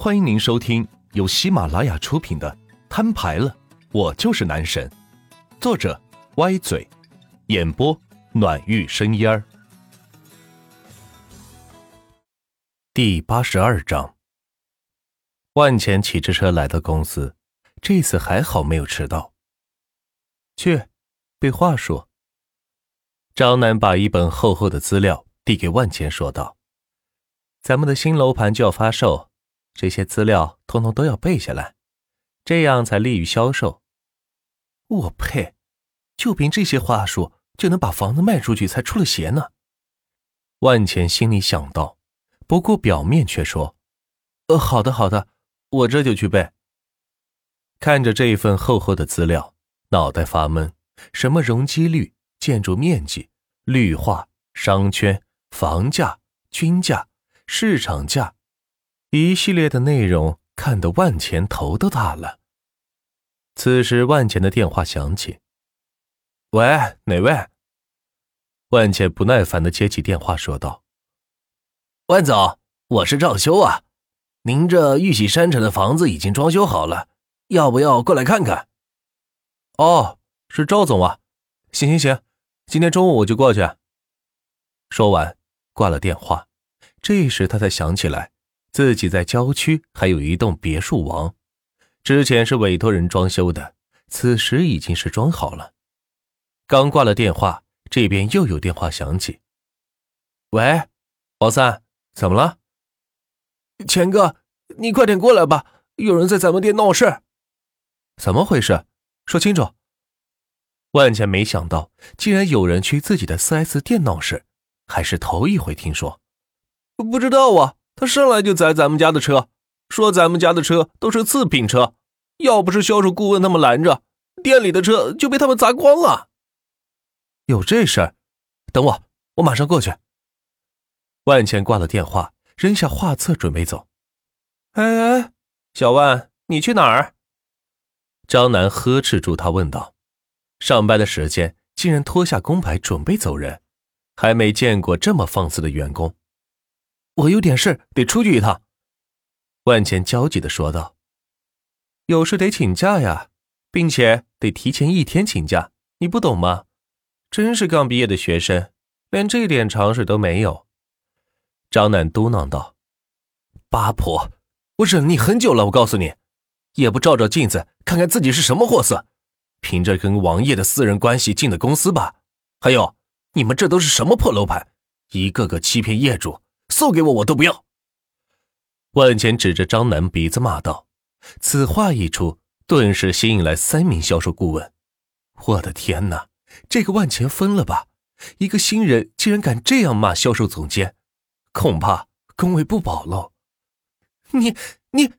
欢迎您收听由喜马拉雅出品的《摊牌了，我就是男神》，作者歪嘴，演播暖玉生烟儿。第八十二章，万钱骑着车来到公司，这次还好没有迟到。去，对话说。张楠把一本厚厚的资料递给万钱，说道：“咱们的新楼盘就要发售。”这些资料通通都要背下来，这样才利于销售。我呸！就凭这些话术就能把房子卖出去，才出了邪呢。万钱心里想到，不过表面却说：“呃，好的，好的，我这就去背。”看着这一份厚厚的资料，脑袋发闷。什么容积率、建筑面积、绿化、商圈、房价、均价、市场价。一系列的内容看得万钱头都大了。此时，万钱的电话响起。“喂，哪位？”万钱不耐烦的接起电话，说道：“万总，我是赵修啊，您这玉玺山城的房子已经装修好了，要不要过来看看？”“哦，是赵总啊，行行行，今天中午我就过去。”说完，挂了电话。这时他才想起来。自己在郊区还有一栋别墅王，之前是委托人装修的，此时已经是装好了。刚挂了电话，这边又有电话响起。喂，王三，怎么了？钱哥，你快点过来吧，有人在咱们店闹事。怎么回事？说清楚。万钱没想到，竟然有人去自己的 4S 店闹事，还是头一回听说。不知道啊。他上来就宰咱们家的车，说咱们家的车都是次品车，要不是销售顾问他们拦着，店里的车就被他们砸光了。有这事儿？等我，我马上过去。万茜挂了电话，扔下画册准备走。哎哎，小万，你去哪儿？张楠呵斥住他，问道：“上班的时间竟然脱下工牌准备走人，还没见过这么放肆的员工。”我有点事，得出去一趟。”万茜焦急的说道。“有事得请假呀，并且得提前一天请假，你不懂吗？真是刚毕业的学生，连这点常识都没有。”张楠嘟囔道。“八婆，我忍你很久了，我告诉你，也不照照镜子看看自己是什么货色，凭着跟王爷的私人关系进的公司吧？还有，你们这都是什么破楼盘，一个个欺骗业主！”送给我，我都不要。万钱指着张楠鼻子骂道：“此话一出，顿时吸引来三名销售顾问。我的天哪，这个万钱疯了吧？一个新人竟然敢这样骂销售总监，恐怕工位不保喽！”你你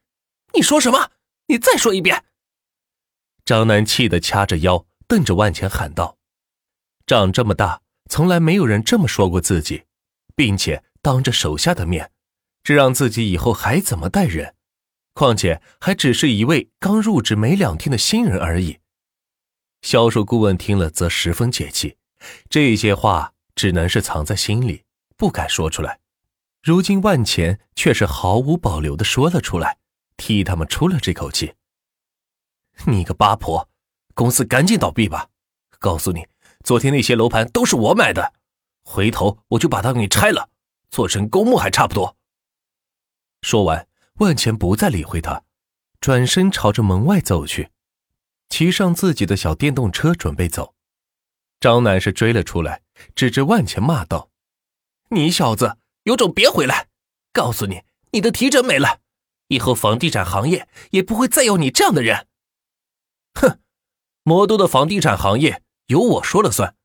你说什么？你再说一遍！张楠气得掐着腰，瞪着万钱喊道：“长这么大，从来没有人这么说过自己，并且。”当着手下的面，这让自己以后还怎么待人？况且还只是一位刚入职没两天的新人而已。销售顾问听了则十分解气，这些话只能是藏在心里，不敢说出来。如今万钱却是毫无保留的说了出来，替他们出了这口气。你个八婆，公司赶紧倒闭吧！告诉你，昨天那些楼盘都是我买的，回头我就把它给拆了。做成公墓还差不多。说完，万钱不再理会他，转身朝着门外走去，骑上自己的小电动车准备走。张楠是追了出来，指着万钱骂道：“你小子有种别回来！告诉你，你的提成没了，以后房地产行业也不会再有你这样的人。”哼，魔都的房地产行业由我说了算，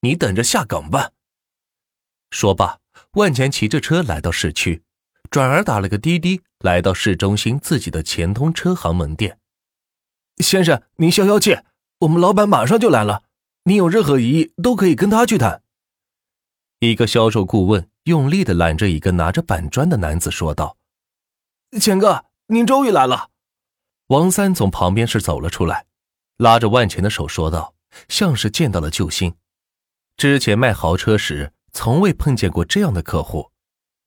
你等着下岗吧。说罢。万钱骑着车来到市区，转而打了个滴滴，来到市中心自己的钱通车行门店。先生，您消消气，我们老板马上就来了。您有任何疑义都可以跟他去谈。一个销售顾问用力的揽着一个拿着板砖的男子说道：“钱哥，您终于来了。”王三从旁边是走了出来，拉着万钱的手说道，像是见到了救星。之前卖豪车时。从未碰见过这样的客户，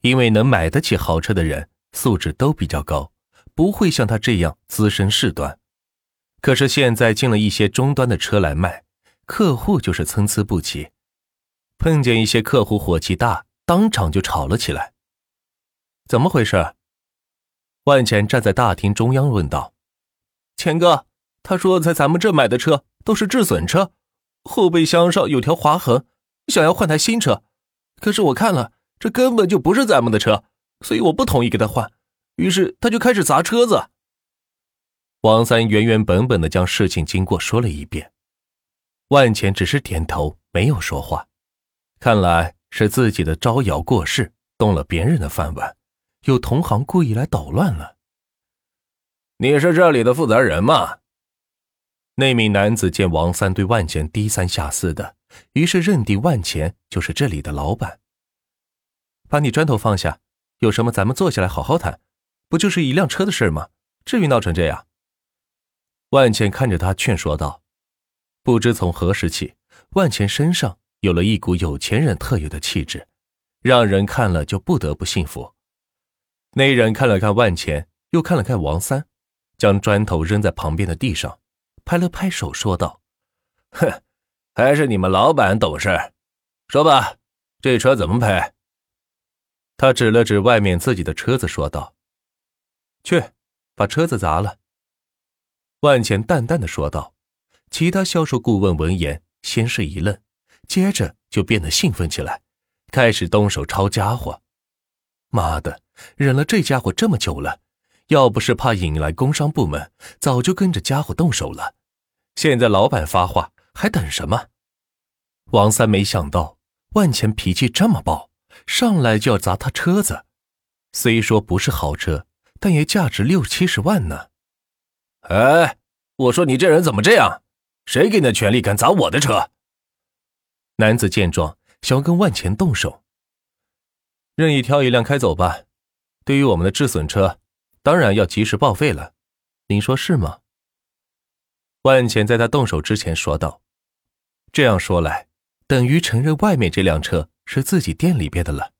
因为能买得起豪车的人素质都比较高，不会像他这样滋生事端。可是现在进了一些中端的车来卖，客户就是参差不齐。碰见一些客户火气大，当场就吵了起来。怎么回事？万钱站在大厅中央问道：“钱哥，他说在咱们这买的车都是质损车，后备箱上有条划痕，想要换台新车。可是我看了，这根本就不是咱们的车，所以我不同意给他换。于是他就开始砸车子。”王三原原本本的将事情经过说了一遍，万钱只是点头，没有说话。看来是自己的招摇过市，动了别人的饭碗，有同行故意来捣乱了。你是这里的负责人吗？那名男子见王三对万钱低三下四的，于是认定万钱就是这里的老板。把你砖头放下，有什么咱们坐下来好好谈，不就是一辆车的事吗？至于闹成这样？万钱看着他劝说道。不知从何时起，万钱身上。有了一股有钱人特有的气质，让人看了就不得不信服。那人看了看万钱，又看了看王三，将砖头扔在旁边的地上，拍了拍手，说道：“哼，还是你们老板懂事。说吧，这车怎么赔？”他指了指外面自己的车子，说道：“去，把车子砸了。”万钱淡淡的说道。其他销售顾问闻言，先是一愣。接着就变得兴奋起来，开始动手抄家伙。妈的，忍了这家伙这么久了，要不是怕引来工商部门，早就跟着家伙动手了。现在老板发话，还等什么？王三没想到万钱脾气这么暴，上来就要砸他车子。虽说不是好车，但也价值六七十万呢。哎，我说你这人怎么这样？谁给你的权利敢砸我的车？男子见状，想要跟万钱动手，任意挑一辆开走吧。对于我们的质损车，当然要及时报废了。您说是吗？万钱在他动手之前说道。这样说来，等于承认外面这辆车是自己店里边的了，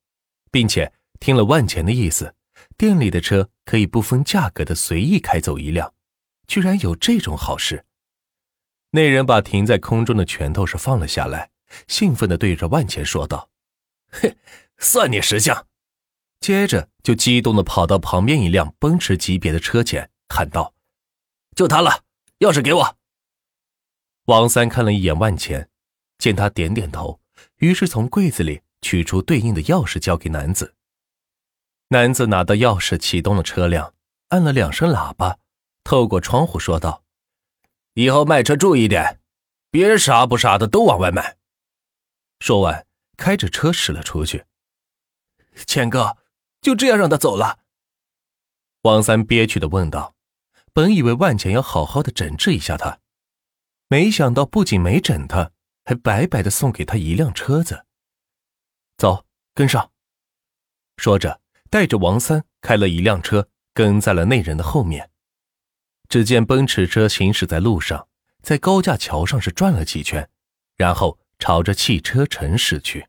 并且听了万钱的意思，店里的车可以不分价格的随意开走一辆。居然有这种好事！那人把停在空中的拳头是放了下来。兴奋地对着万钱说道：“嘿，算你识相！”接着就激动地跑到旁边一辆奔驰级别的车前，喊道：“就它了，钥匙给我。”王三看了一眼万钱，见他点点头，于是从柜子里取出对应的钥匙交给男子。男子拿到钥匙，启动了车辆，按了两声喇叭，透过窗户说道：“以后卖车注意点，别傻不傻的都往外卖。”说完，开着车驶了出去。钱哥，就这样让他走了？王三憋屈的问道。本以为万钱要好好的整治一下他，没想到不仅没整他，还白白的送给他一辆车子。走，跟上。说着，带着王三开了一辆车，跟在了那人的后面。只见奔驰车行驶在路上，在高架桥上是转了几圈，然后。朝着汽车城驶去。